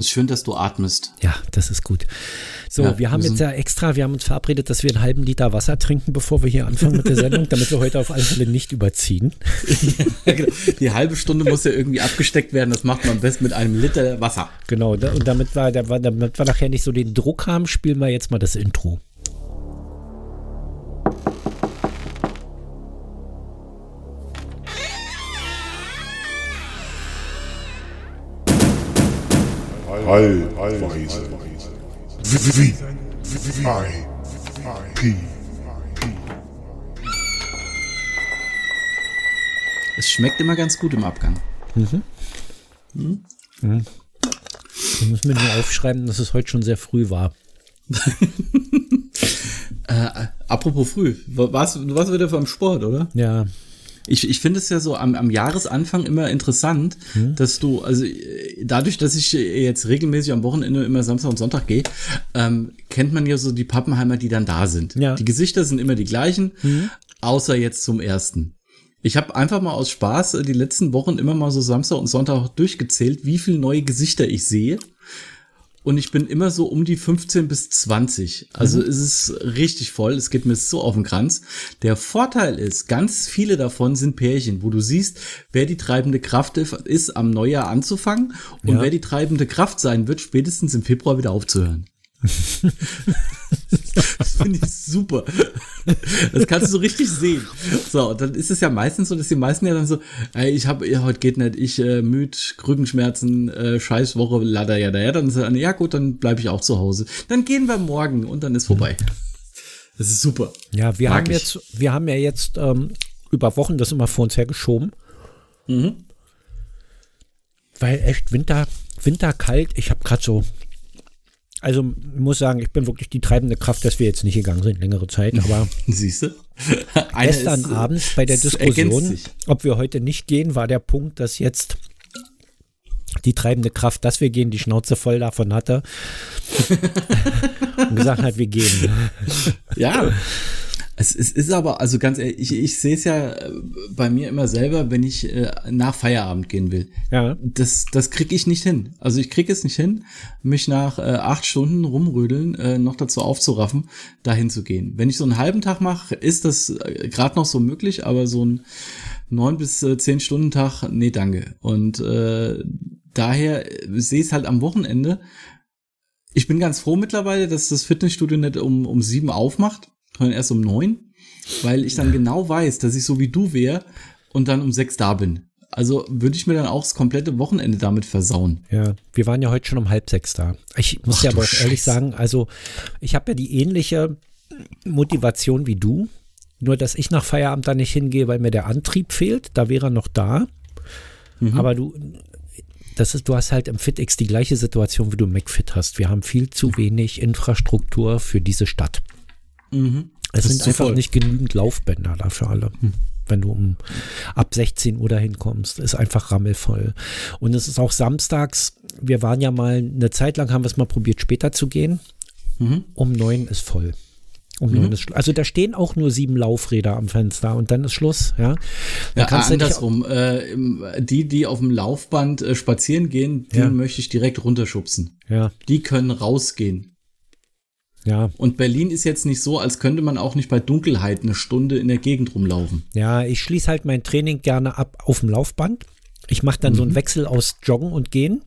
Es ist schön, dass du atmest. Ja, das ist gut. So, ja, wir haben wir jetzt ja extra, wir haben uns verabredet, dass wir einen halben Liter Wasser trinken, bevor wir hier anfangen mit der Sendung, damit wir heute auf alle Fälle nicht überziehen. Genau. Die halbe Stunde muss ja irgendwie abgesteckt werden. Das macht man am besten mit einem Liter Wasser. Genau, und damit wir, damit wir nachher nicht so den Druck haben, spielen wir jetzt mal das Intro. P. Es schmeckt immer ganz gut im Abgang. Mhm. Mhm. Mhm. Ich muss mir nur aufschreiben, dass es heute schon sehr früh war. äh, apropos früh, warst, du warst wieder vom Sport, oder? Ja, ich, ich finde es ja so am, am Jahresanfang immer interessant, hm. dass du, also äh, dadurch, dass ich jetzt regelmäßig am Wochenende immer Samstag und Sonntag gehe, ähm, kennt man ja so die Pappenheimer, die dann da sind. Ja. Die Gesichter sind immer die gleichen, hm. außer jetzt zum ersten. Ich habe einfach mal aus Spaß äh, die letzten Wochen immer mal so Samstag und Sonntag durchgezählt, wie viele neue Gesichter ich sehe und ich bin immer so um die 15 bis 20. Also mhm. es ist richtig voll. Es geht mir so auf den Kranz. Der Vorteil ist, ganz viele davon sind Pärchen, wo du siehst, wer die treibende Kraft ist, am Neujahr anzufangen und ja. wer die treibende Kraft sein wird, spätestens im Februar wieder aufzuhören das finde ich super. Das kannst du so richtig sehen. So, dann ist es ja meistens so, dass die meisten ja dann so, ey, ich habe, ja, heute geht nicht, ich äh, müde, Rückenschmerzen, äh, Scheißwoche, lada, ja, ja, dann sagen, ja gut, dann bleibe ich auch zu Hause. Dann gehen wir morgen und dann ist vorbei. Das ist super. Ja, wir Mag haben ich. jetzt, wir haben ja jetzt ähm, über Wochen das immer vor uns hergeschoben. Mhm. Weil echt Winter, Winter kalt, ich habe gerade so also ich muss sagen, ich bin wirklich die treibende Kraft, dass wir jetzt nicht gegangen sind, längere Zeit. Aber siehst du? gestern ist, Abend bei der Diskussion, ob wir heute nicht gehen, war der Punkt, dass jetzt die treibende Kraft, dass wir gehen, die Schnauze voll davon hatte und gesagt hat, wir gehen. Ja, es, es ist aber, also ganz ehrlich, ich, ich sehe es ja äh, bei mir immer selber, wenn ich äh, nach Feierabend gehen will. Ja. Das, das kriege ich nicht hin. Also ich kriege es nicht hin, mich nach äh, acht Stunden rumrödeln äh, noch dazu aufzuraffen, dahin zu gehen. Wenn ich so einen halben Tag mache, ist das äh, gerade noch so möglich, aber so ein neun bis äh, zehn Stunden Tag, nee, danke. Und äh, daher sehe ich es halt am Wochenende. Ich bin ganz froh mittlerweile, dass das Fitnessstudio nicht um, um sieben aufmacht sondern erst um neun, weil ich dann genau weiß, dass ich so wie du wäre und dann um sechs da bin. Also würde ich mir dann auch das komplette Wochenende damit versauen. Ja, wir waren ja heute schon um halb sechs da. Ich muss Ach, ja aber auch ehrlich sagen, also ich habe ja die ähnliche Motivation wie du, nur dass ich nach Feierabend da nicht hingehe, weil mir der Antrieb fehlt. Da wäre er noch da. Mhm. Aber du, das ist, du hast halt im FitX die gleiche Situation, wie du im McFit hast. Wir haben viel zu wenig Infrastruktur für diese Stadt. Mhm. Es sind einfach voll. nicht genügend Laufbänder dafür alle. Hm. Wenn du um ab 16 Uhr dahin kommst, ist einfach rammelvoll. Und es ist auch samstags. Wir waren ja mal eine Zeit lang, haben wir es mal probiert, später zu gehen. Mhm. Um neun ist voll. Um mhm. neun ist Also da stehen auch nur sieben Laufräder am Fenster und dann ist Schluss, ja. Dann ja, andersrum. Äh, die, die auf dem Laufband äh, spazieren gehen, die ja. möchte ich direkt runterschubsen. Ja. Die können rausgehen. Ja. Und Berlin ist jetzt nicht so, als könnte man auch nicht bei Dunkelheit eine Stunde in der Gegend rumlaufen. Ja, ich schließe halt mein Training gerne ab auf dem Laufband. Ich mache dann mhm. so einen mhm. Wechsel aus Joggen und Gehen.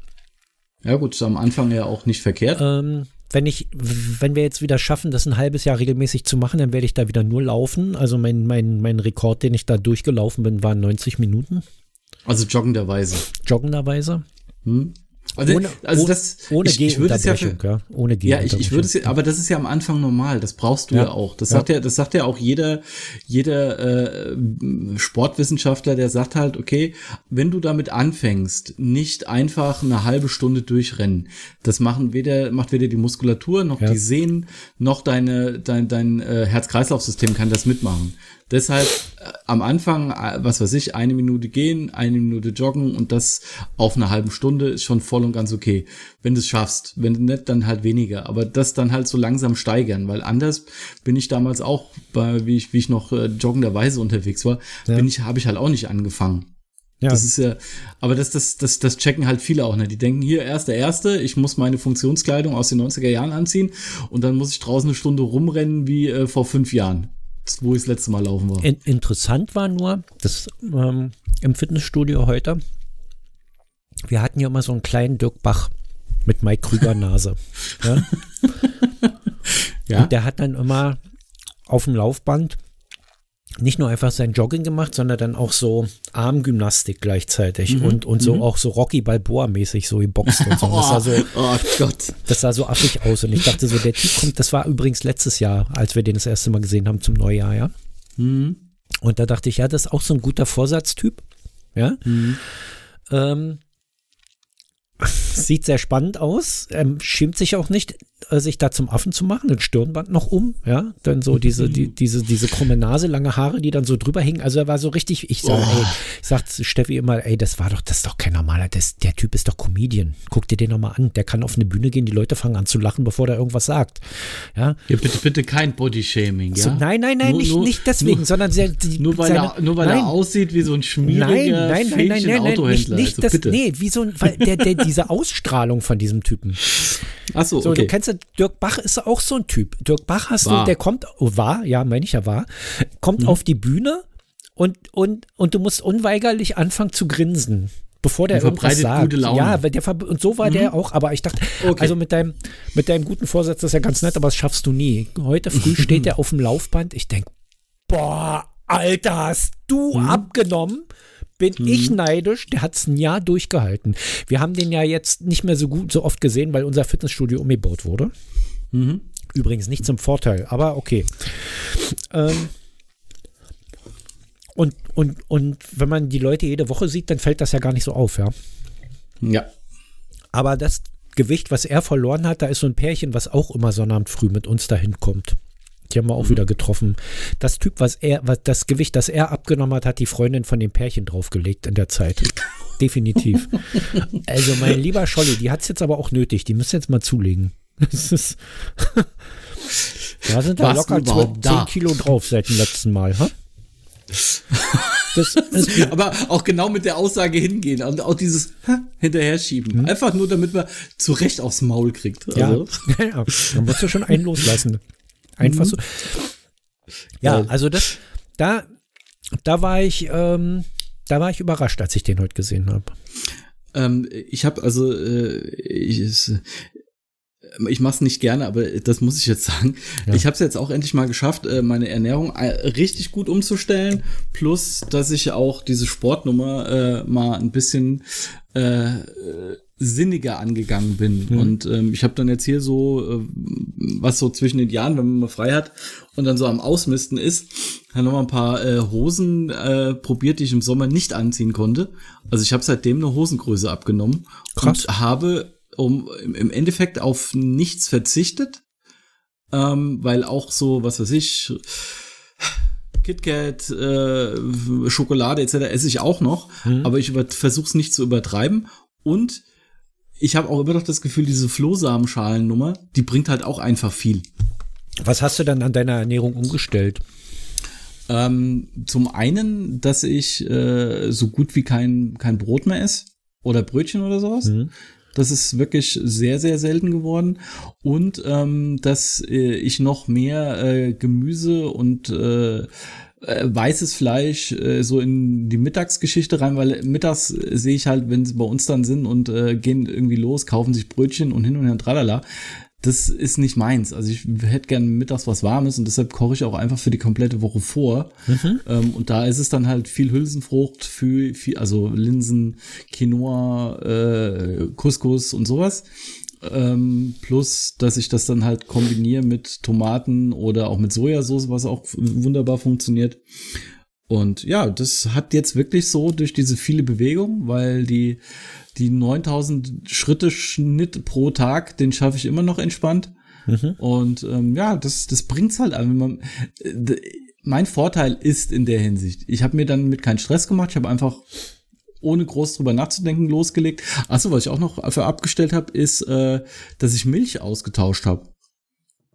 Ja, gut, ist am Anfang ja auch nicht verkehrt. Ähm, wenn ich, wenn wir jetzt wieder schaffen, das ein halbes Jahr regelmäßig zu machen, dann werde ich da wieder nur laufen. Also mein, mein, mein Rekord, den ich da durchgelaufen bin, waren 90 Minuten. Also joggenderweise. Joggenderweise. Hm. Also, ohne, also das, ohne ich, ich würde es ja, ja, ohne Ja, ich, ich würde es, ja, aber das ist ja am Anfang normal. Das brauchst du ja, ja auch. Das ja. sagt ja, das sagt ja auch jeder, jeder äh, Sportwissenschaftler, der sagt halt, okay, wenn du damit anfängst, nicht einfach eine halbe Stunde durchrennen. Das machen weder macht weder die Muskulatur noch die Sehnen noch deine dein dein äh, Herz-Kreislauf-System kann das mitmachen. Deshalb äh, am Anfang, äh, was weiß ich, eine Minute gehen, eine Minute joggen und das auf einer halben Stunde ist schon voll und ganz okay. Wenn du es schaffst. Wenn du nicht, dann halt weniger. Aber das dann halt so langsam steigern, weil anders bin ich damals auch, bei, wie ich, wie ich noch äh, joggenderweise unterwegs war, ja. bin ich, habe ich halt auch nicht angefangen. Ja. Das ist ja, aber das, das, das, das checken halt viele auch nicht. Die denken, hier, erst der Erste, ich muss meine Funktionskleidung aus den 90er Jahren anziehen und dann muss ich draußen eine Stunde rumrennen wie äh, vor fünf Jahren, wo ich das letzte Mal laufen war. In, interessant war nur, dass ähm, im Fitnessstudio heute, wir hatten ja immer so einen kleinen Dirk Bach mit Mike Krüger Nase. ja? ja? Und der hat dann immer auf dem Laufband nicht nur einfach sein Jogging gemacht, sondern dann auch so Armgymnastik gleichzeitig mhm. und, und so mhm. auch so Rocky Balboa-mäßig so geboxt und so. Das sah so, oh Gott. Das sah so affig aus und ich dachte so, der Typ kommt, das war übrigens letztes Jahr, als wir den das erste Mal gesehen haben zum Neujahr, ja. Mhm. Und da dachte ich, ja, das ist auch so ein guter Vorsatztyp, ja. Mhm. Ähm, sieht sehr spannend aus, ähm, schämt sich auch nicht, sich da zum Affen zu machen, ein Stirnband noch um, ja, dann so diese, die, diese, diese krumme Nase, lange Haare, die dann so drüber hingen. Also er war so richtig, ich sag, oh. ey, ich sag Steffi immer, ey, das war doch, das ist doch kein normaler, das, der Typ ist doch Comedian. Guck dir den nochmal an. Der kann auf eine Bühne gehen, die Leute fangen an zu lachen, bevor der irgendwas sagt. Ja, ja bitte, bitte kein Bodyshaming, ja. So, nein, nein, nein, nur, nicht, nur, nicht deswegen, nur, sondern sehr, die, nur weil, seine, er, nur weil er aussieht wie so ein schmieriger nein, nein, nein, nein, nein, nein, nicht, nicht also, das, nee, wie so ein, weil der, der, diese Ausstrahlung von diesem Typen. Ach so, okay. du kennst Dirk Bach ist auch so ein Typ. Dirk Bach hast war. du, der kommt, oh, war, ja, meine ich ja war, kommt mhm. auf die Bühne und, und, und du musst unweigerlich anfangen zu grinsen bevor der irgendwas sagt. Gute Laune. Ja, der und so war mhm. der auch, aber ich dachte, okay. also mit deinem, mit deinem guten Vorsatz, das ist ja ganz nett, aber das schaffst du nie. Heute früh steht er auf dem Laufband, ich denke, boah, Alter, hast du mhm. abgenommen? Bin mhm. ich neidisch. Der hat es ein Jahr durchgehalten. Wir haben den ja jetzt nicht mehr so gut, so oft gesehen, weil unser Fitnessstudio umgebaut wurde. Mhm. Übrigens nicht zum Vorteil, aber okay. Ähm, und, und, und wenn man die Leute jede Woche sieht, dann fällt das ja gar nicht so auf, ja. Ja. Aber das Gewicht, was er verloren hat, da ist so ein Pärchen, was auch immer Sonnabend früh mit uns dahin kommt. Die haben wir auch mhm. wieder getroffen. Das Typ, was er, was das Gewicht, das er abgenommen hat, hat die Freundin von dem Pärchen draufgelegt in der Zeit. Definitiv. also mein lieber Scholli, die hat es jetzt aber auch nötig. Die müssen jetzt mal zulegen. Das ist da sind da locker 12, 10 Kilo drauf seit dem letzten Mal. Ha? Das, das aber auch genau mit der Aussage hingehen und auch dieses hinterher schieben. Mhm. Einfach nur, damit man zurecht aufs Maul kriegt. Also. Ja, ja, man muss ja schon einen loslassen. Einfach mhm. so. Ja, also das, da, da war ich, ähm, da war ich überrascht, als ich den heute gesehen habe. Ähm, ich habe also, äh, ich, ich mache es nicht gerne, aber das muss ich jetzt sagen. Ja. Ich habe es jetzt auch endlich mal geschafft, äh, meine Ernährung äh, richtig gut umzustellen. Plus, dass ich auch diese Sportnummer äh, mal ein bisschen äh, sinniger angegangen bin. Mhm. Und ähm, ich habe dann jetzt hier so, äh, was so zwischen den Jahren, wenn man mal frei hat und dann so am Ausmisten ist, dann noch mal ein paar äh, Hosen äh, probiert, die ich im Sommer nicht anziehen konnte. Also ich habe seitdem eine Hosengröße abgenommen Krass. und habe um im Endeffekt auf nichts verzichtet, ähm, weil auch so, was weiß ich, KitKat, äh, Schokolade etc. esse ich auch noch, mhm. aber ich versuche es nicht zu übertreiben und ich habe auch immer noch das Gefühl, diese Flohsamenschalen-Nummer, die bringt halt auch einfach viel. Was hast du dann an deiner Ernährung umgestellt? Ähm, zum einen, dass ich äh, so gut wie kein, kein Brot mehr esse oder Brötchen oder sowas. Mhm. Das ist wirklich sehr, sehr selten geworden. Und ähm, dass äh, ich noch mehr äh, Gemüse und äh, äh weißes Fleisch äh, so in die Mittagsgeschichte rein, weil mittags sehe ich halt, wenn sie bei uns dann sind und äh, gehen irgendwie los, kaufen sich Brötchen und hin und her tralala, das ist nicht meins. Also ich hätte gern mittags was Warmes und deshalb koche ich auch einfach für die komplette Woche vor. Mhm. Ähm, und da ist es dann halt viel Hülsenfrucht, viel, viel also Linsen, Quinoa, äh, Couscous und sowas. Ähm, plus, dass ich das dann halt kombiniere mit Tomaten oder auch mit Sojasauce, was auch wunderbar funktioniert. Und ja, das hat jetzt wirklich so durch diese viele Bewegung, weil die die 9000 Schritte Schnitt pro Tag, den schaffe ich immer noch entspannt. Mhm. Und ähm, ja, das, das bringt's halt an. Man, äh, mein Vorteil ist in der Hinsicht, ich habe mir dann mit keinen Stress gemacht, ich habe einfach ohne groß drüber nachzudenken losgelegt. Achso, was ich auch noch für abgestellt habe, ist, äh, dass ich Milch ausgetauscht habe.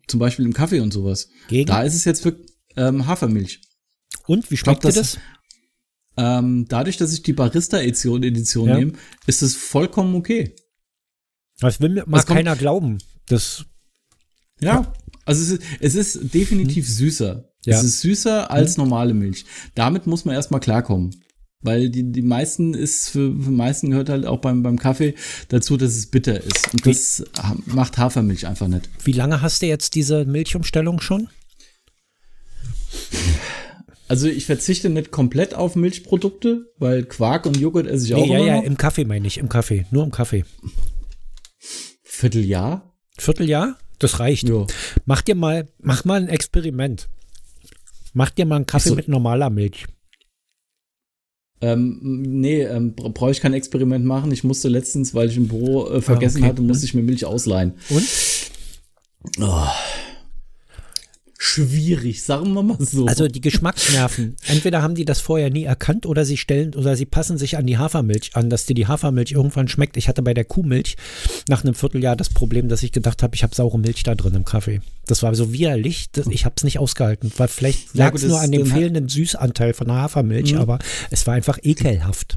Zum Beispiel im Kaffee und sowas. Gegen? Da ist es jetzt für ähm, Hafermilch. Und wie schmeckt glaub, das? das? Ähm, dadurch, dass ich die Barista-Edition Edition ja. nehme, ist es vollkommen okay. Das will mir mal keiner glauben. Das ja, ja. also es ist, es ist definitiv hm. süßer. Ja. Es ist süßer als hm. normale Milch. Damit muss man erstmal klarkommen. Weil die, die meisten ist, für, für meisten gehört halt auch beim, beim Kaffee dazu, dass es bitter ist. Und das macht Hafermilch einfach nicht. Wie lange hast du jetzt diese Milchumstellung schon? Also ich verzichte nicht komplett auf Milchprodukte, weil Quark und Joghurt esse ich nee, auch ja, immer Ja, ja, im Kaffee meine ich, im Kaffee, nur im Kaffee. Vierteljahr? Vierteljahr? Das reicht. Jo. Mach dir mal, mach mal ein Experiment. Mach dir mal einen Kaffee so. mit normaler Milch. Ähm, nee, ähm, brauche ich kein Experiment machen. Ich musste letztens, weil ich im Büro äh, vergessen ah, okay. hatte, musste ich mir Milch ausleihen. Und? Oh schwierig, sagen wir mal so. Also die Geschmacksnerven, entweder haben die das vorher nie erkannt oder sie stellen oder sie passen sich an die Hafermilch an, dass dir die Hafermilch irgendwann schmeckt. Ich hatte bei der Kuhmilch nach einem Vierteljahr das Problem, dass ich gedacht habe, ich habe saure Milch da drin im Kaffee. Das war so widerlich, ich habe es nicht ausgehalten. Weil vielleicht lag es nur an dem fehlenden Süßanteil von der Hafermilch, mhm. aber es war einfach ekelhaft.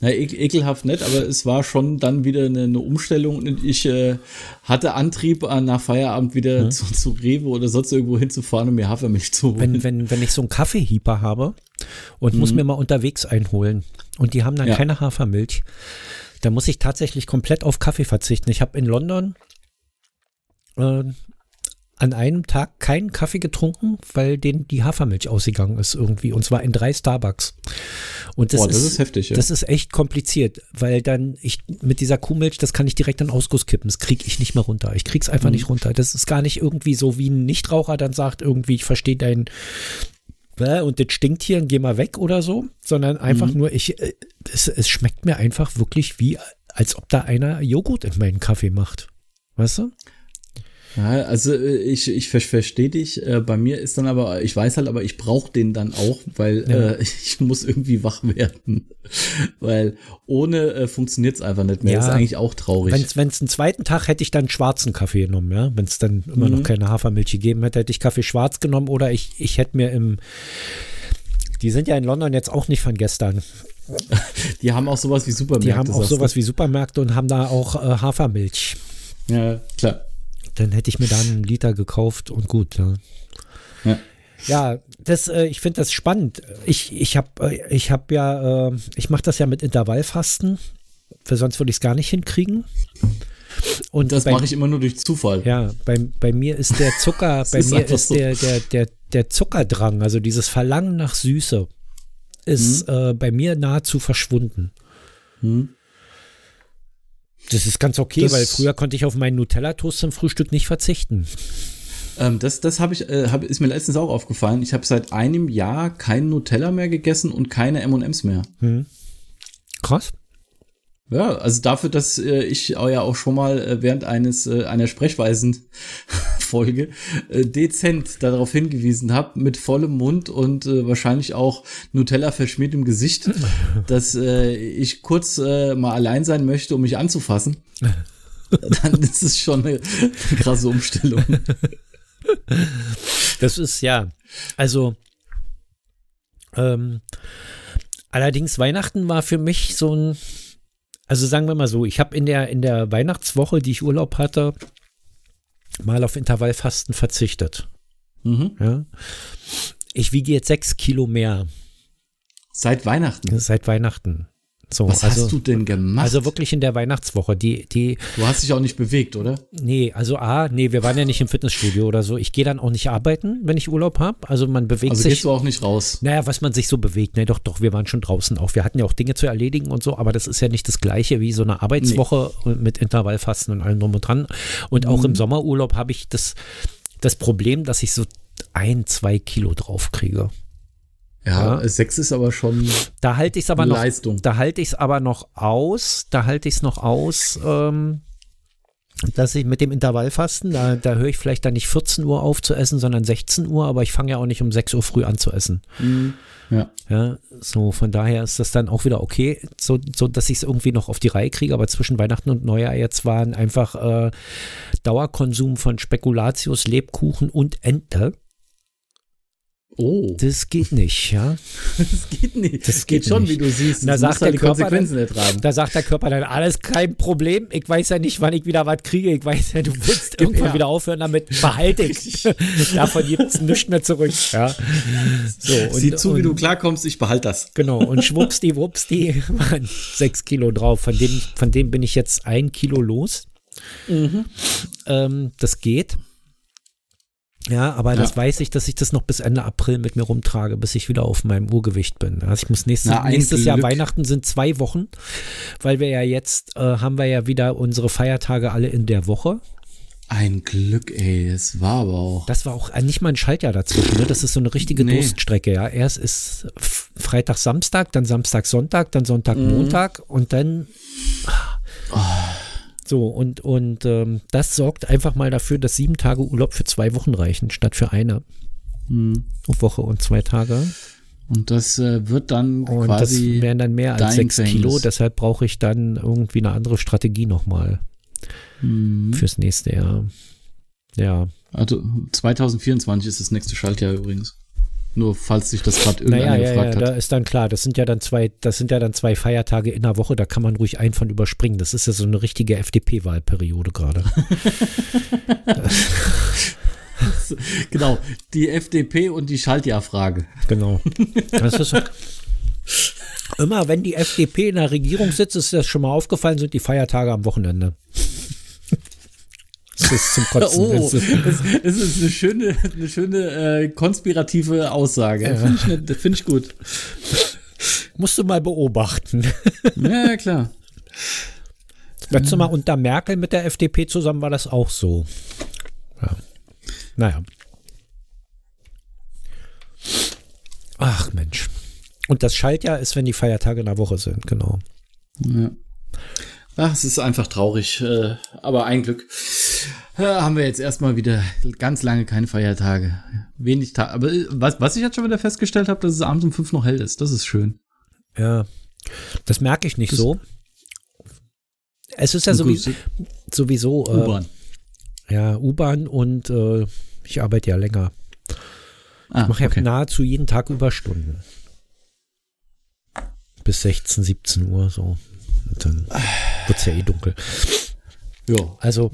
Na, ekelhaft nett, aber es war schon dann wieder eine, eine Umstellung und ich äh, hatte Antrieb, äh, nach Feierabend wieder mhm. zu, zu Rewe oder sonst irgendwo hinzufahren, um mir Hafermilch zu holen. Wenn, wenn, wenn ich so einen Kaffeehieper habe und mhm. muss mir mal unterwegs einholen und die haben dann ja. keine Hafermilch, dann muss ich tatsächlich komplett auf Kaffee verzichten. Ich habe in London äh, an einem Tag keinen Kaffee getrunken, weil denen die Hafermilch ausgegangen ist irgendwie. Und zwar in drei Starbucks. Und das, Boah, das ist, ist, heftig, ja. Das ist echt kompliziert, weil dann ich mit dieser Kuhmilch, das kann ich direkt in Ausguss kippen. Das kriege ich nicht mehr runter. Ich krieg's einfach mhm. nicht runter. Das ist gar nicht irgendwie so, wie ein Nichtraucher dann sagt, irgendwie, ich verstehe dein und das stinkt hier und geh mal weg oder so, sondern einfach mhm. nur, ich, äh, es, es schmeckt mir einfach wirklich wie, als ob da einer Joghurt in meinen Kaffee macht. Weißt du? Ja, also äh, ich, ich verstehe dich. Äh, bei mir ist dann aber, ich weiß halt, aber ich brauche den dann auch, weil ja. äh, ich muss irgendwie wach werden. weil ohne äh, funktioniert es einfach nicht mehr. Ja, ist eigentlich auch traurig. Wenn es einen zweiten Tag hätte ich dann schwarzen Kaffee genommen, ja. Wenn es dann immer mhm. noch keine Hafermilch gegeben hätte, hätte ich Kaffee schwarz genommen oder ich, ich hätte mir im die sind ja in London jetzt auch nicht von gestern. Die haben auch sowas wie Supermärkte. Die haben auch sowas wie Supermärkte und haben da auch äh, Hafermilch. Ja, klar dann hätte ich mir da einen Liter gekauft und gut. Ja, ja. ja das, äh, ich finde das spannend. Ich, ich habe äh, ich hab ja, äh, ich mache das ja mit Intervallfasten, für sonst würde ich es gar nicht hinkriegen. Und das mache ich immer nur durch Zufall. Ja, bei, bei mir ist der Zucker, bei ist mir ist so. der, der, der, der Zuckerdrang, also dieses Verlangen nach Süße, ist mhm. äh, bei mir nahezu verschwunden. Mhm. Das ist ganz okay, das, weil früher konnte ich auf meinen Nutella-Toast zum Frühstück nicht verzichten. Ähm, das das habe ich, äh, hab, ist mir letztens auch aufgefallen. Ich habe seit einem Jahr kein Nutella mehr gegessen und keine M&M's mehr. Hm. Krass. Ja, also dafür, dass äh, ich ja auch schon mal äh, während eines äh, einer Sprechweisen-Folge äh, dezent darauf hingewiesen habe, mit vollem Mund und äh, wahrscheinlich auch Nutella verschmiert im Gesicht, dass äh, ich kurz äh, mal allein sein möchte, um mich anzufassen. Dann ist es schon eine, eine krasse Umstellung. Das ist ja, also ähm, allerdings Weihnachten war für mich so ein also sagen wir mal so, ich habe in der, in der Weihnachtswoche, die ich Urlaub hatte, mal auf Intervallfasten verzichtet. Mhm. Ja. Ich wiege jetzt sechs Kilo mehr. Seit Weihnachten? Seit Weihnachten. So, Was also, hast du denn gemacht? Also wirklich in der Weihnachtswoche. Die, die, du hast dich auch nicht bewegt, oder? Nee, also A, nee, wir waren ja nicht im Fitnessstudio oder so. Ich gehe dann auch nicht arbeiten, wenn ich Urlaub habe. Also man bewegt also sich. Also gehst du auch nicht raus? Naja, was man sich so bewegt. Nee, doch, doch, wir waren schon draußen auch. Wir hatten ja auch Dinge zu erledigen und so, aber das ist ja nicht das gleiche wie so eine Arbeitswoche nee. mit Intervallfasten und allem drum und dran. Und auch mhm. im Sommerurlaub habe ich das, das Problem, dass ich so ein, zwei Kilo draufkriege. Ja, ja, sechs ist aber schon da halte ich es aber noch, Leistung. Da halte ich es aber noch aus, da halte ich es noch aus, ähm, dass ich mit dem Intervallfasten, da, da höre ich vielleicht dann nicht 14 Uhr auf zu essen, sondern 16 Uhr, aber ich fange ja auch nicht um 6 Uhr früh an zu essen. Mhm. Ja. ja. So, von daher ist das dann auch wieder okay, so, so dass ich es irgendwie noch auf die Reihe kriege, aber zwischen Weihnachten und Neujahr jetzt waren einfach äh, Dauerkonsum von Spekulatius, Lebkuchen und Ente Oh. Das geht nicht, ja. Das geht nicht. Das geht, geht schon, nicht. wie du siehst. Da sagt der Körper dann, Da sagt der Körper dann, alles kein Problem. Ich weiß ja nicht, wann ich wieder was kriege. Ich weiß ja, du willst irgendwann ja. wieder aufhören damit. Behalte ich. Davon gibt es nichts mehr zurück. Ja. So, und, Sieh zu, und, wie du klarkommst. Ich behalte das. Genau. Und schwuppsdi, wuppsdi waren sechs Kilo drauf. Von dem, von dem bin ich jetzt ein Kilo los. Mhm. Ähm, das geht. Ja, aber ja. das weiß ich, dass ich das noch bis Ende April mit mir rumtrage, bis ich wieder auf meinem Urgewicht bin. Also ich muss nächstes, Na, nächstes Jahr Weihnachten sind zwei Wochen, weil wir ja jetzt äh, haben wir ja wieder unsere Feiertage alle in der Woche. Ein Glück, ey, das war aber auch. Das war auch nicht mal ein Schaltjahr dazwischen, ne? Das ist so eine richtige nee. Durststrecke, ja. Erst ist Freitag, Samstag, dann Samstag, Sonntag, dann Sonntag, mhm. Montag und dann. Oh. So, und, und ähm, das sorgt einfach mal dafür, dass sieben Tage Urlaub für zwei Wochen reichen, statt für eine hm. Woche und zwei Tage. Und das äh, wird dann und quasi. Das wären dann mehr als sechs Kilo, deshalb brauche ich dann irgendwie eine andere Strategie nochmal hm. fürs nächste Jahr. Ja. Also 2024 ist das nächste Schaltjahr übrigens. Nur falls sich das gerade irgendeiner naja, gefragt ja, ja, hat. Da ist dann klar, das sind ja dann zwei, das sind ja dann zwei Feiertage in der Woche, da kann man ruhig einen von überspringen. Das ist ja so eine richtige FDP-Wahlperiode gerade. genau, die FDP und die Schaltjahrfrage. Genau. Das ist immer, wenn die FDP in der Regierung sitzt, ist das schon mal aufgefallen, sind die Feiertage am Wochenende. Das ist zum Kotzen. Oh, es, ist eine schöne, eine schöne äh, konspirative Aussage. Ja. Finde ich, find ich gut. Musst du mal beobachten. Ja, klar. Letztes Mal unter Merkel mit der FDP zusammen war das auch so. Ja. Naja. Ach Mensch. Und das Schaltjahr ist, wenn die Feiertage in der Woche sind, genau. Ja. Ach, es ist einfach traurig, äh, aber ein Glück. Ja, haben wir jetzt erstmal wieder ganz lange keine Feiertage. Wenig Tage. Aber äh, was, was ich jetzt schon wieder festgestellt habe, dass es abends um fünf noch hell ist. Das ist schön. Ja, das merke ich nicht das so. Es ist ja sowieso, sowieso äh, U-Bahn. Ja, U-Bahn und äh, ich arbeite ja länger. Ah, ich mache ja okay. nahezu jeden Tag Überstunden. Bis 16, 17 Uhr so. Und dann wird es ja eh dunkel. Ja. Also,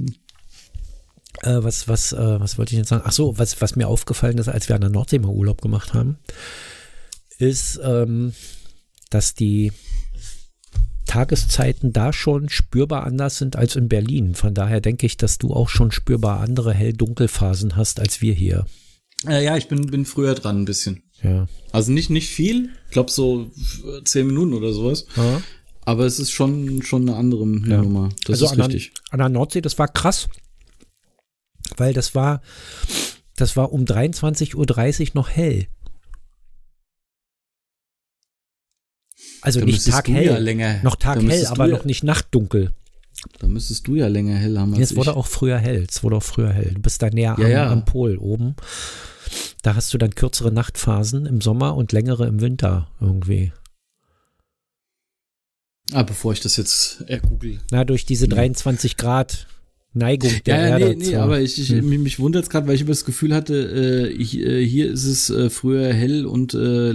äh, was, was, äh, was wollte ich jetzt sagen? Ach so, was, was mir aufgefallen ist, als wir an der Nordsee mal Urlaub gemacht haben, ist, ähm, dass die Tageszeiten da schon spürbar anders sind als in Berlin. Von daher denke ich, dass du auch schon spürbar andere Hell-Dunkel-Phasen hast als wir hier. Äh, ja, ich bin, bin früher dran ein bisschen. Ja. Also nicht, nicht viel. Ich glaube so zehn Minuten oder sowas. Ja. Aber es ist schon, schon eine andere ja. Nummer. Das also ist an richtig. An der Nordsee, das war krass, weil das war, das war um 23.30 Uhr noch hell. Also da nicht taghell, ja länger, noch taghell, aber ja, noch nicht nachtdunkel. Da müsstest du ja länger hell haben. Es wurde ich. auch früher hell. Es wurde auch früher hell. Du bist da näher ja, am, am Pol oben. Da hast du dann kürzere Nachtphasen im Sommer und längere im Winter irgendwie. Ah, bevor ich das jetzt ergoogle. Na, durch diese 23 Grad Neigung der ja, Erde. Nee, nee, aber ich, ich, hm. mich wundert es gerade, weil ich immer das Gefühl hatte, äh, ich, äh, hier ist es äh, früher hell und äh,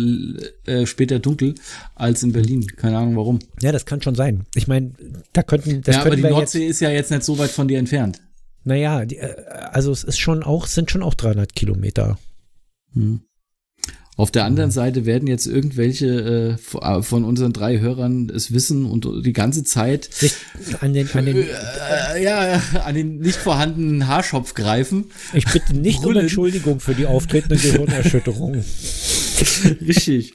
äh, später dunkel als in Berlin. Keine Ahnung warum. Ja, das kann schon sein. Ich meine, da könnten das Ja, aber die Nordsee ist ja jetzt nicht so weit von dir entfernt. Naja, die, äh, also es ist schon auch, sind schon auch 300 Kilometer. Hm. Auf der anderen Seite werden jetzt irgendwelche äh, äh, von unseren drei Hörern es wissen und die ganze Zeit an den, an den, äh, ja, an den nicht vorhandenen Haarschopf greifen. Ich bitte nicht Brüllen. um Entschuldigung für die auftretende Gehirnerschütterung. Richtig.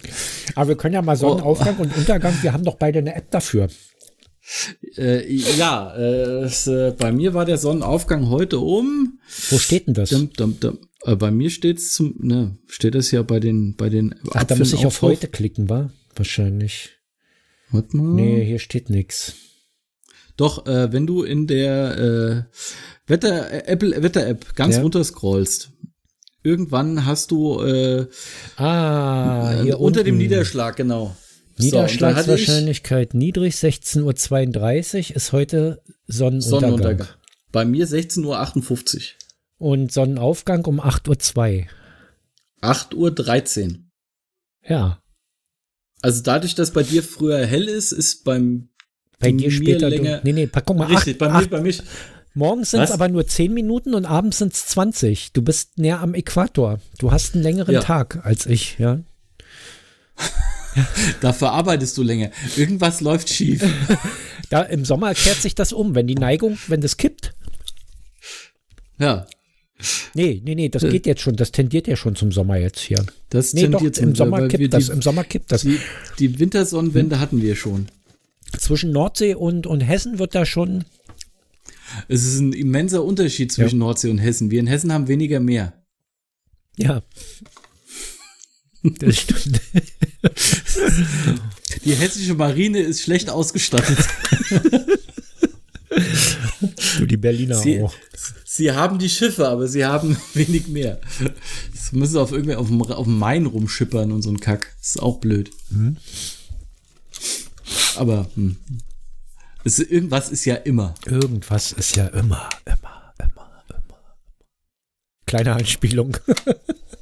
Aber wir können ja mal Sonnenaufgang oh. und Untergang, wir haben doch beide eine App dafür. Äh, ja, äh, es, äh, bei mir war der Sonnenaufgang heute um. Wo steht denn das? Dum, dum, dum. Äh, bei mir steht's zum, ne, steht das ja bei den, bei den. Ach, da muss ich auf heute klicken, war? Wahrscheinlich. Warte mal. Nee, hier steht nix. Doch, äh, wenn du in der äh, Wetter, äh, Apple Wetter App ganz ja. runter scrollst, irgendwann hast du äh, ah, hier unter unten. dem Niederschlag, genau. Niederschlagswahrscheinlichkeit so, niedrig, 16.32 Uhr ist heute Sonnenuntergang. Sonnenuntergang. Bei mir 16.58 Uhr und Sonnenaufgang um 8.02 Uhr. 8.13 Uhr. Ja. Also dadurch, dass bei dir früher hell ist, ist beim bei dir später länger. Du, nee, nee, guck mal. Richtig, acht, bei, mir, bei mir. Morgens sind es aber nur 10 Minuten und abends sind es 20. Du bist näher am Äquator. Du hast einen längeren ja. Tag als ich, ja. Dafür arbeitest du länger. Irgendwas läuft schief. da im Sommer kehrt sich das um, wenn die Neigung, wenn das kippt. Ja. Nee, nee, nee, das geht jetzt schon, das tendiert ja schon zum Sommer jetzt hier. Das nee, tendiert doch, im Sommer kippt das, im Sommer kippt das. Die, die Wintersonnenwende hm. hatten wir schon. Zwischen Nordsee und, und Hessen wird da schon. Es ist ein immenser Unterschied zwischen ja. Nordsee und Hessen. Wir in Hessen haben weniger Meer. Ja. Das stimmt. Die hessische Marine ist schlecht ausgestattet. Du, die Berliner sie, auch. Sie haben die Schiffe, aber sie haben wenig mehr. Sie müssen auf irgendwie auf dem, auf dem Main rumschippern und so ein Kack. Das ist auch blöd. Mhm. Aber hm. es, irgendwas ist ja immer. Irgendwas ist ja immer, immer. Kleine Anspielung.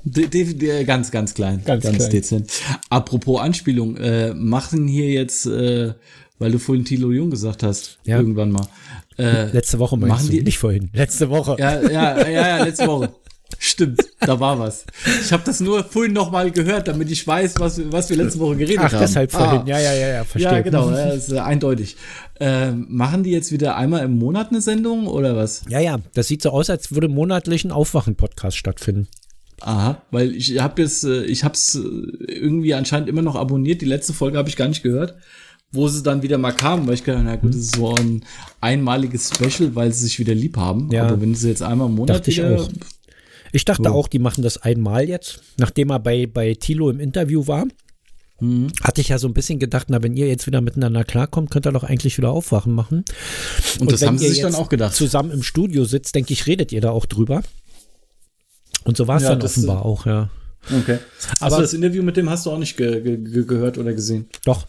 De, de, de, ganz, ganz klein. Ganz, ganz klein. dezent. Apropos Anspielung, äh, machen hier jetzt, äh, weil du vorhin Thilo Jung gesagt hast, ja. irgendwann mal. Äh, letzte Woche meinst machen du, die, nicht vorhin. Letzte Woche. Ja, ja, ja, ja letzte Woche. Stimmt, da war was. Ich habe das nur vorhin noch mal gehört, damit ich weiß, was, was wir letzte Woche geredet Ach, haben. Ach, deshalb vorhin. Ah. Ja, ja, ja, ja, verstehe. Ja, genau, das ist äh, eindeutig. Äh, machen die jetzt wieder einmal im Monat eine Sendung oder was? Ja, ja, das sieht so aus, als würde monatlich ein Aufwachen-Podcast stattfinden. Aha, weil ich habe jetzt, äh, ich habe es äh, irgendwie anscheinend immer noch abonniert. Die letzte Folge habe ich gar nicht gehört, wo sie dann wieder mal kamen, weil ich gedacht, na gut, das ist so ein einmaliges Special, weil sie sich wieder lieb haben. Ja. Aber wenn sie jetzt einmal im Monat Dachte wieder, ich dachte so. auch, die machen das einmal jetzt, nachdem er bei, bei Tilo im Interview war. Mhm. Hatte ich ja so ein bisschen gedacht, na, wenn ihr jetzt wieder miteinander klarkommt, könnt ihr doch eigentlich wieder Aufwachen machen. Und, Und das haben sie sich dann auch gedacht. Zusammen im Studio sitzt, denke ich, redet ihr da auch drüber. Und so war es ja, dann offenbar ist, auch, ja. Okay. Aber also das Interview mit dem hast du auch nicht ge ge gehört oder gesehen? Doch.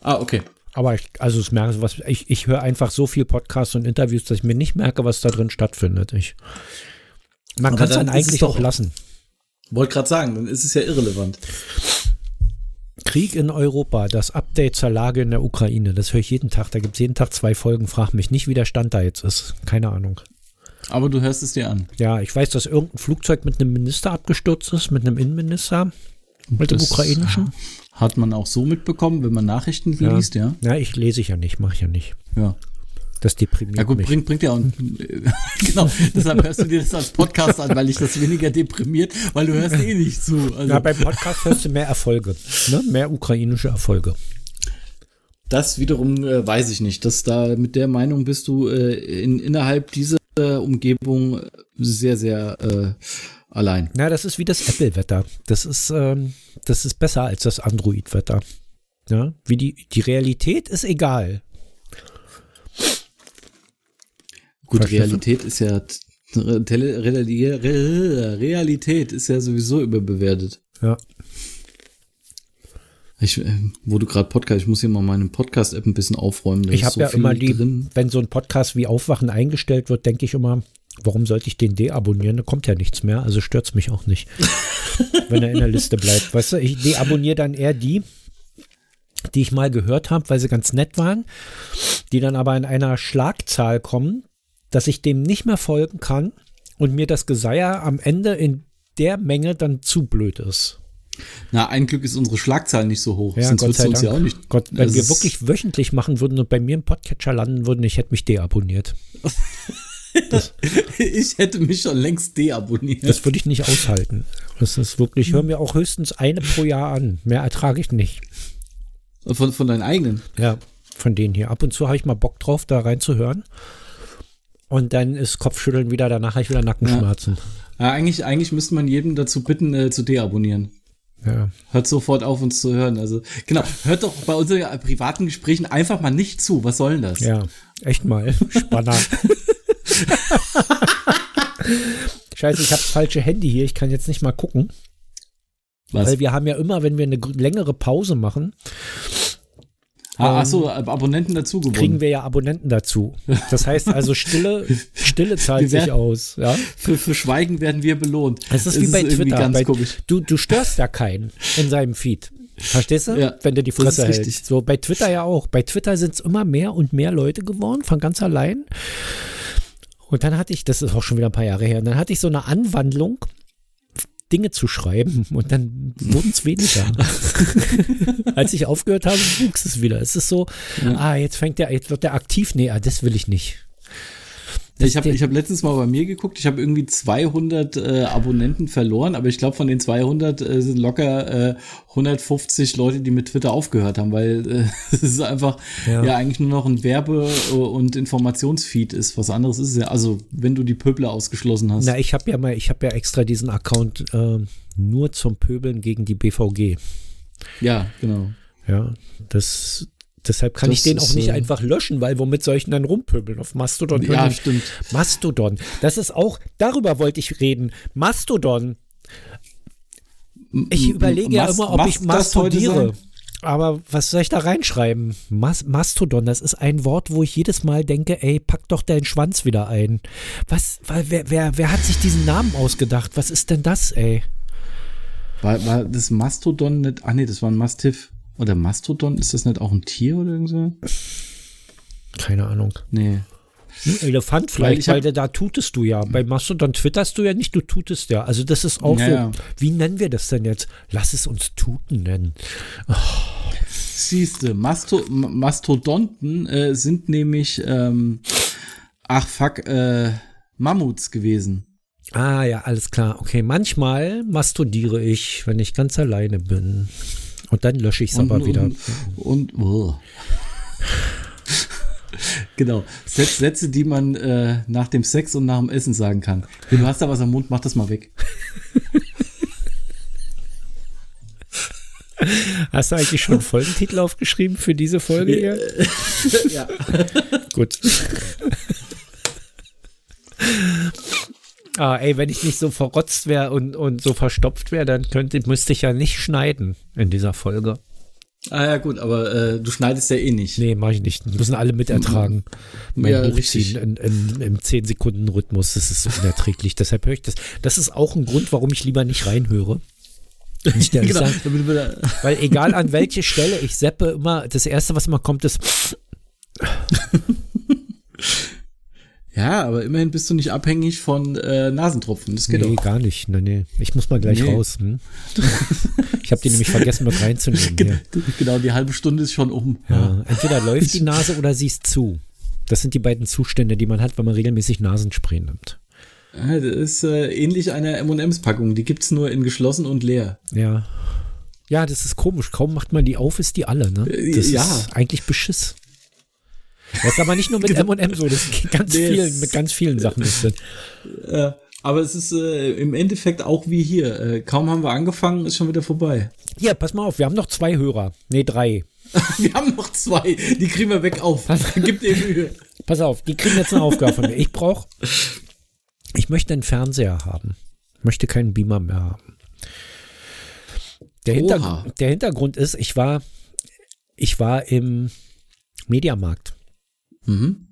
Ah, okay. Aber ich, also es merke, was, ich, ich höre einfach so viel Podcasts und Interviews, dass ich mir nicht merke, was da drin stattfindet. Ich, man kann es dann eigentlich auch lassen. Wollte gerade sagen, dann ist es ja irrelevant. Krieg in Europa, das Update zur Lage in der Ukraine, das höre ich jeden Tag. Da gibt es jeden Tag zwei Folgen. Frag mich nicht, wie der Stand da jetzt ist. Keine Ahnung. Aber du hörst es dir an. Ja, ich weiß, dass irgendein Flugzeug mit einem Minister abgestürzt ist, mit einem Innenminister, mit dem ukrainischen. Hat man auch so mitbekommen, wenn man Nachrichten ja. liest, ja? Ja, ich lese ich ja nicht, mache ich ja nicht. Ja. Das deprimiert Ja gut, mich. bringt, bringt ja auch, genau, deshalb hörst du dir das als Podcast an, weil dich das weniger deprimiert, weil du hörst eh nicht zu. Also. Ja, beim Podcast hörst du mehr Erfolge, ne? mehr ukrainische Erfolge. Das wiederum äh, weiß ich nicht. Dass da mit der Meinung bist du äh, in, innerhalb dieser Umgebung sehr, sehr äh, allein. Na, das ist wie das Apple-Wetter. Das ist, ähm, das ist besser als das Android-Wetter. Ja, wie die, die Realität ist egal. Gut, Realität ist ja Realität ist ja sowieso überbewertet. Ja. Ich, äh, wo du gerade Podcast, ich muss hier mal meine Podcast-App ein bisschen aufräumen. ich habe so ja immer die, drin. wenn so ein Podcast wie Aufwachen eingestellt wird, denke ich immer, warum sollte ich den deabonnieren? Da kommt ja nichts mehr, also stört es mich auch nicht, wenn er in der Liste bleibt. Weißt du, ich deabonniere dann eher die, die ich mal gehört habe, weil sie ganz nett waren, die dann aber in einer Schlagzahl kommen, dass ich dem nicht mehr folgen kann und mir das Geseier am Ende in der Menge dann zu blöd ist. Na, ein Glück ist unsere Schlagzahl nicht so hoch. Ja, Sonst Gott sei Dank. ja auch nicht. Gott, wenn wir wirklich wöchentlich machen würden und bei mir im Podcatcher landen würden, ich hätte mich deabonniert. ich hätte mich schon längst deabonniert. Das würde ich nicht aushalten. Das ist wirklich, ich höre mir auch höchstens eine pro Jahr an. Mehr ertrage ich nicht. Von, von deinen eigenen? Ja, von denen hier. Ab und zu habe ich mal Bock drauf, da reinzuhören. Und dann ist Kopfschütteln wieder, danach habe ich wieder Nackenschmerzen. Ja. ja eigentlich, eigentlich müsste man jedem dazu bitten, äh, zu deabonnieren. Ja. Hört sofort auf, uns zu hören. Also, genau, hört doch bei unseren privaten Gesprächen einfach mal nicht zu. Was soll denn das? Ja, echt mal. Spanner. Scheiße, ich habe das falsche Handy hier. Ich kann jetzt nicht mal gucken. Was? Weil wir haben ja immer, wenn wir eine längere Pause machen, Ah, achso, Abonnenten dazu gewonnen. Kriegen wir ja Abonnenten dazu. Das heißt also, Stille, Stille zahlt werden, sich aus. Ja? Für, für Schweigen werden wir belohnt. Es ist das wie bei ist Twitter. Bei, du, du störst ja keinen in seinem Feed. Verstehst du? Ja, Wenn du die Fresse hältst. So bei Twitter ja auch. Bei Twitter sind es immer mehr und mehr Leute geworden, von ganz allein. Und dann hatte ich, das ist auch schon wieder ein paar Jahre her, dann hatte ich so eine Anwandlung, Dinge zu schreiben und dann wurden es weniger. Als ich aufgehört habe, wuchs es wieder. Es ist so, ja. ah, jetzt fängt der, jetzt wird der aktiv. Nee, ah, das will ich nicht. Ich habe ich hab letztens mal bei mir geguckt, ich habe irgendwie 200 äh, Abonnenten verloren, aber ich glaube, von den 200 äh, sind locker äh, 150 Leute, die mit Twitter aufgehört haben, weil äh, es ist einfach ja. ja. eigentlich nur noch ein Werbe- und Informationsfeed ist. Was anderes ist es ja. Also, wenn du die Pöbler ausgeschlossen hast. Na, ich habe ja mal, ich habe ja extra diesen Account äh, nur zum Pöbeln gegen die BVG. Ja, genau. Ja, das, Deshalb kann das ich den auch nicht äh, einfach löschen, weil womit soll ich denn dann rumpöbeln? Auf Mastodon? Ja, stimmt. Mastodon. Das ist auch, darüber wollte ich reden. Mastodon. Ich überlege ja immer, ob ich mastodiere. Aber was soll ich da reinschreiben? Mas Mastodon, das ist ein Wort, wo ich jedes Mal denke, ey, pack doch deinen Schwanz wieder ein. Was, wer, wer, wer hat sich diesen Namen ausgedacht? Was ist denn das, ey? War, war das Mastodon nicht, ah nee, das war ein Mastiff. Oder Mastodon, ist das nicht auch ein Tier oder irgendso? Keine Ahnung. Nee. Ein Elefant vielleicht, weil, weil da tutest du ja. Bei Mastodon twitterst du ja nicht, du tutest ja. Also das ist auch ja, so, wie nennen wir das denn jetzt? Lass es uns tuten nennen. Oh. Siehste, Masto Mastodonten äh, sind nämlich, ähm, ach fuck, äh, Mammuts gewesen. Ah ja, alles klar. Okay, manchmal mastodiere ich, wenn ich ganz alleine bin. Und dann lösche ich es aber wieder. Und, und oh. genau. Sätze, die man äh, nach dem Sex und nach dem Essen sagen kann. Du hast da was am Mund, mach das mal weg. Hast du eigentlich schon einen Folgentitel aufgeschrieben für diese Folge hier? ja. Gut. Ah, ey, wenn ich nicht so verrotzt wäre und, und so verstopft wäre, dann könnte, müsste ich ja nicht schneiden in dieser Folge. Ah ja, gut, aber äh, du schneidest ja eh nicht. Nee, mach ich nicht. Müssen alle mitertragen. Mein ja, Hochziehen in, in, im 10-Sekunden-Rhythmus, das ist so unerträglich. Deshalb höre ich das. Das ist auch ein Grund, warum ich lieber nicht reinhöre. genau. sagen, weil egal an welche Stelle ich seppe, immer das erste, was immer kommt, ist Ja, aber immerhin bist du nicht abhängig von äh, Nasentropfen. Das geht nee, auch. gar nicht. Nee, nee. Ich muss mal gleich nee. raus. Hm? Ich habe die nämlich vergessen, mit reinzunehmen. Genau, genau, die halbe Stunde ist schon um. Ja. Entweder läuft die Nase oder sie ist zu. Das sind die beiden Zustände, die man hat, wenn man regelmäßig Nasenspray nimmt. das ist äh, ähnlich einer M&M's-Packung. Die gibt es nur in geschlossen und leer. Ja. Ja, das ist komisch. Kaum macht man die auf, ist die alle. Ne? Äh, das ja. ist eigentlich Beschiss. Das ist aber nicht nur mit M&M so, das ist ganz nee, vielen, mit ganz vielen Sachen. Äh, aber es ist äh, im Endeffekt auch wie hier. Äh, kaum haben wir angefangen, ist schon wieder vorbei. Ja, pass mal auf, wir haben noch zwei Hörer. Nee, drei. wir haben noch zwei. Die kriegen wir weg auf. Gib dir Mühe. Pass auf, die kriegen jetzt eine Aufgabe von mir. Ich brauche, ich möchte einen Fernseher haben. Ich möchte keinen Beamer mehr haben. Der, Hintergrund, der Hintergrund ist, ich war, ich war im Mediamarkt. Mhm.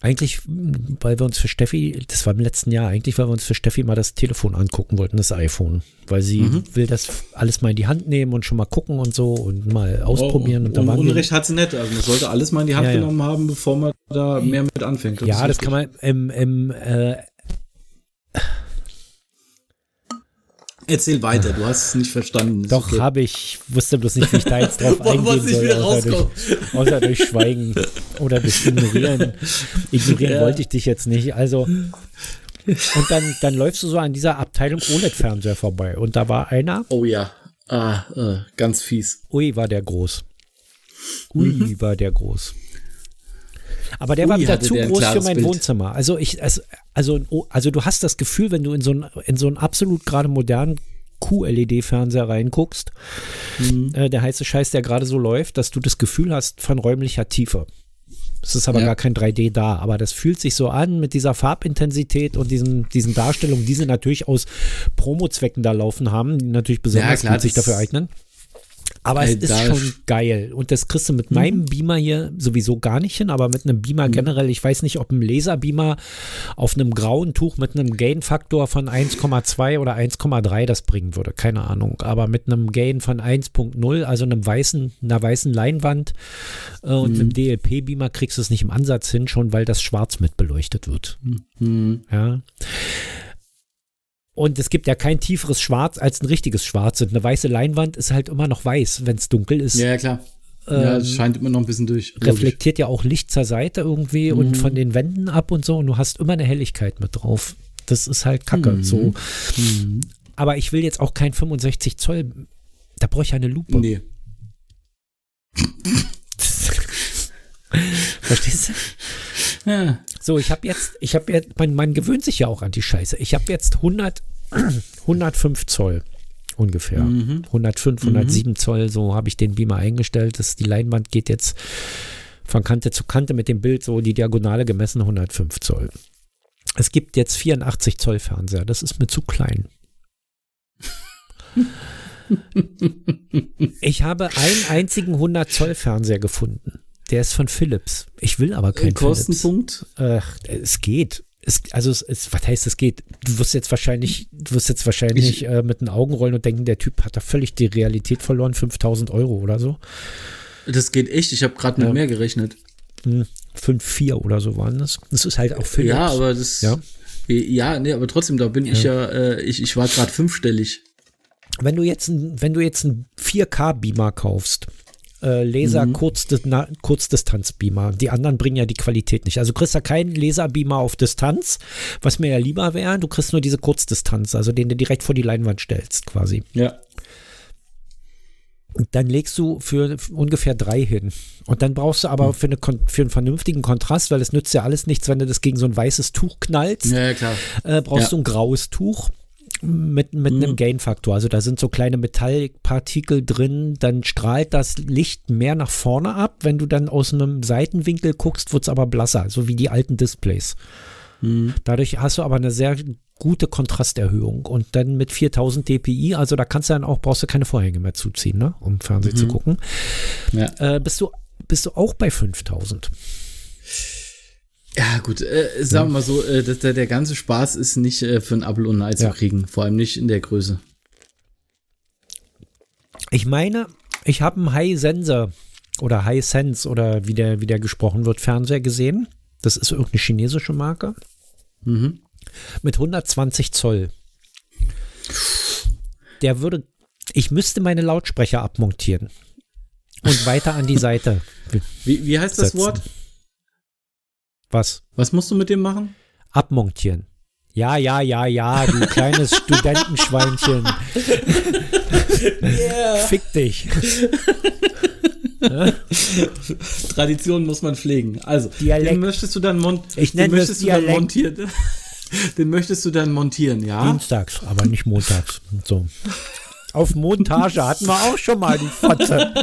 Eigentlich, weil wir uns für Steffi, das war im letzten Jahr, eigentlich, weil wir uns für Steffi mal das Telefon angucken wollten, das iPhone. Weil sie mhm. will das alles mal in die Hand nehmen und schon mal gucken und so und mal ausprobieren. Oh, und, und Unrecht hat sie nicht. Also man sollte alles mal in die Hand ja, ja. genommen haben, bevor man da mehr mit anfängt. Das ja, das kann man im, im äh, Erzähl weiter, du hast es nicht verstanden. Doch, okay. habe ich. Wusste bloß nicht, wie ich da jetzt drauf eingehen soll, außer durch, außer durch, Schweigen oder durch Ignorieren. Ignorieren ja. wollte ich dich jetzt nicht. Also, und dann, dann läufst du so an dieser Abteilung OLED-Fernseher vorbei. Und da war einer. Oh ja, ah, äh, ganz fies. Ui, war der groß. Ui, mhm. war der groß. Aber der Ui, war wieder zu groß für mein Bild. Wohnzimmer. Also ich, also, also, also du hast das Gefühl, wenn du in so einen, in so einen absolut gerade modernen QLED-Fernseher reinguckst, mhm. äh, der heiße Scheiß, der gerade so läuft, dass du das Gefühl hast von räumlicher Tiefe. Es ist aber ja. gar kein 3D da, aber das fühlt sich so an mit dieser Farbintensität und diesen, diesen Darstellungen, die sie natürlich aus Promo-Zwecken da laufen haben, die natürlich besonders ja, klar, gut sich dafür eignen. Aber Ey, es ist schon geil. Und das kriegst du mit mhm. meinem Beamer hier sowieso gar nicht hin, aber mit einem Beamer mhm. generell, ich weiß nicht, ob ein Laserbeamer auf einem grauen Tuch mit einem Gain-Faktor von 1,2 oder 1,3 das bringen würde. Keine Ahnung. Aber mit einem Gain von 1,0, also einem weißen, einer weißen Leinwand äh, und mhm. einem DLP-Beamer kriegst du es nicht im Ansatz hin, schon weil das schwarz mit beleuchtet wird. Mhm. Ja. Und es gibt ja kein tieferes Schwarz als ein richtiges Schwarz. Und eine weiße Leinwand ist halt immer noch weiß, wenn es dunkel ist. Ja, klar. ja, es ähm, scheint immer noch ein bisschen durch. Reflektiert ja auch Licht zur Seite irgendwie mhm. und von den Wänden ab und so. Und du hast immer eine Helligkeit mit drauf. Das ist halt kacke. Mhm. So. Mhm. Aber ich will jetzt auch kein 65 Zoll. Da brauche ich eine Lupe. Nee. Verstehst du? Ja. So, ich habe jetzt, ich habe jetzt, man, man gewöhnt sich ja auch an die Scheiße. Ich habe jetzt 100, 105 Zoll ungefähr. Mhm. 105, 107 mhm. Zoll, so habe ich den Beamer eingestellt. Das, die Leinwand geht jetzt von Kante zu Kante mit dem Bild so die Diagonale gemessen 105 Zoll. Es gibt jetzt 84 Zoll Fernseher. Das ist mir zu klein. ich habe einen einzigen 100 Zoll Fernseher gefunden. Der ist von Philips. Ich will aber keinen Kostenpunkt? Philips. Äh, es geht. Es, also es, es, was heißt es geht? Du wirst jetzt wahrscheinlich, du wirst jetzt wahrscheinlich ich, äh, mit den Augen rollen und denken, der Typ hat da völlig die Realität verloren, 5000 Euro oder so. Das geht echt. Ich habe gerade mit ja. mehr gerechnet. 5, hm, oder so waren das. Das ist halt auch Philips. Ja, aber das. Ja, ja nee, aber trotzdem, da bin ja. ich ja, äh, ich, ich war gerade fünfstellig. Wenn du jetzt ein, wenn du jetzt einen 4K-Beamer kaufst, äh, Laser mhm. Kurzdistanz-Beamer. Die anderen bringen ja die Qualität nicht. Also du kriegst ja keinen Laserbeamer auf Distanz, was mir ja lieber wäre. Du kriegst nur diese Kurzdistanz, also den du direkt vor die Leinwand stellst, quasi. Ja. Dann legst du für ungefähr drei hin. Und dann brauchst du aber mhm. für, eine, für einen vernünftigen Kontrast, weil es nützt ja alles nichts, wenn du das gegen so ein weißes Tuch knallst. Ja, klar. Äh, brauchst ja. du ein graues Tuch mit, mit mhm. einem Gain-Faktor. Also da sind so kleine Metallpartikel drin, dann strahlt das Licht mehr nach vorne ab. Wenn du dann aus einem Seitenwinkel guckst, wird es aber blasser, so wie die alten Displays. Mhm. Dadurch hast du aber eine sehr gute Kontrasterhöhung und dann mit 4000 dpi, also da kannst du dann auch, brauchst du keine Vorhänge mehr zuziehen, ne, um Fernsehen mhm. zu gucken. Ja. Äh, bist, du, bist du auch bei 5000. Ja, gut, äh, sagen wir mal so, äh, der, der ganze Spaß ist nicht äh, für ein Apple und ein Ei zu kriegen, vor allem nicht in der Größe. Ich meine, ich habe einen High Sensor oder High Sense oder wie der, wie der gesprochen wird, Fernseher gesehen. Das ist irgendeine chinesische Marke. Mhm. Mit 120 Zoll. Der würde, ich müsste meine Lautsprecher abmontieren und weiter an die Seite. Wie, wie heißt setzen. das Wort? Was? Was musst du mit dem machen? Abmontieren. Ja, ja, ja, ja, du kleines Studentenschweinchen. Yeah. Fick dich. Tradition muss man pflegen. Also, Dialekt. den möchtest du dann, mon ich nenne möchtest du dann montieren. Den möchtest du dann montieren, ja? Dienstags, aber nicht montags. So. Auf Montage hatten wir auch schon mal die Fotze.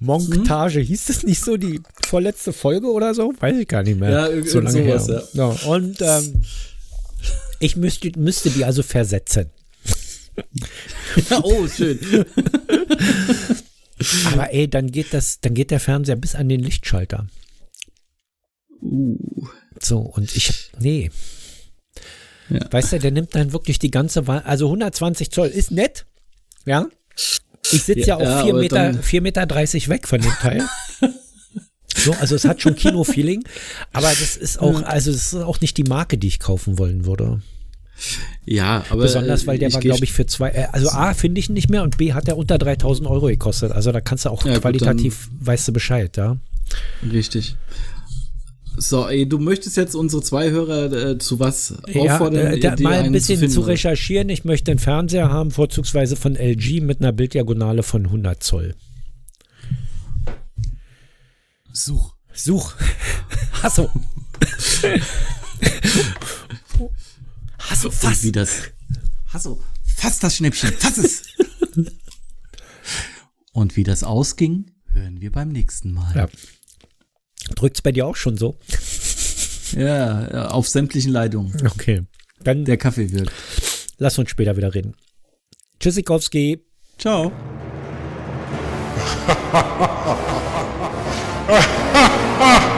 Montage, hm? hieß das nicht so die vorletzte Folge oder so? Weiß ich gar nicht mehr. Ja, so lange sowas, her. Ja. ja. Und ähm, ich müsste, müsste die also versetzen. Ja, oh, schön. Aber ey, dann geht das, dann geht der Fernseher bis an den Lichtschalter. Uh. So, und ich, nee. Ja. Weißt du, der nimmt dann wirklich die ganze Wahl. Also 120 Zoll ist nett, ja. Ich sitze ja, ja, auf 4 Meter, 4 Meter 30 weg von dem Teil. So, also es hat schon Kino-Feeling, aber das ist auch, also das ist auch nicht die Marke, die ich kaufen wollen würde. Ja, aber. Besonders, weil der war, glaube ich, für zwei, äh, also A, finde ich ihn nicht mehr und B, hat er unter 3000 Euro gekostet. Also da kannst du auch ja, qualitativ, gut, weißt du Bescheid, ja. Richtig. So, ey, du möchtest jetzt unsere zwei Hörer äh, zu was auffordern? Ja, äh, mal ein bisschen zu, zu, recherchieren. Ich möchte einen Fernseher haben, vorzugsweise von LG mit einer Bilddiagonale von 100 Zoll. Such. Such. Hasso. Hasso, fass. Wie das. Hasso, fass das Schnäppchen, fass es. Und wie das ausging, hören wir beim nächsten Mal. Ja. Drückt es bei dir auch schon so? Ja, auf sämtlichen Leitungen. Okay. Dann der Kaffee wird. Lass uns später wieder reden. Tschüssikowski. Ciao.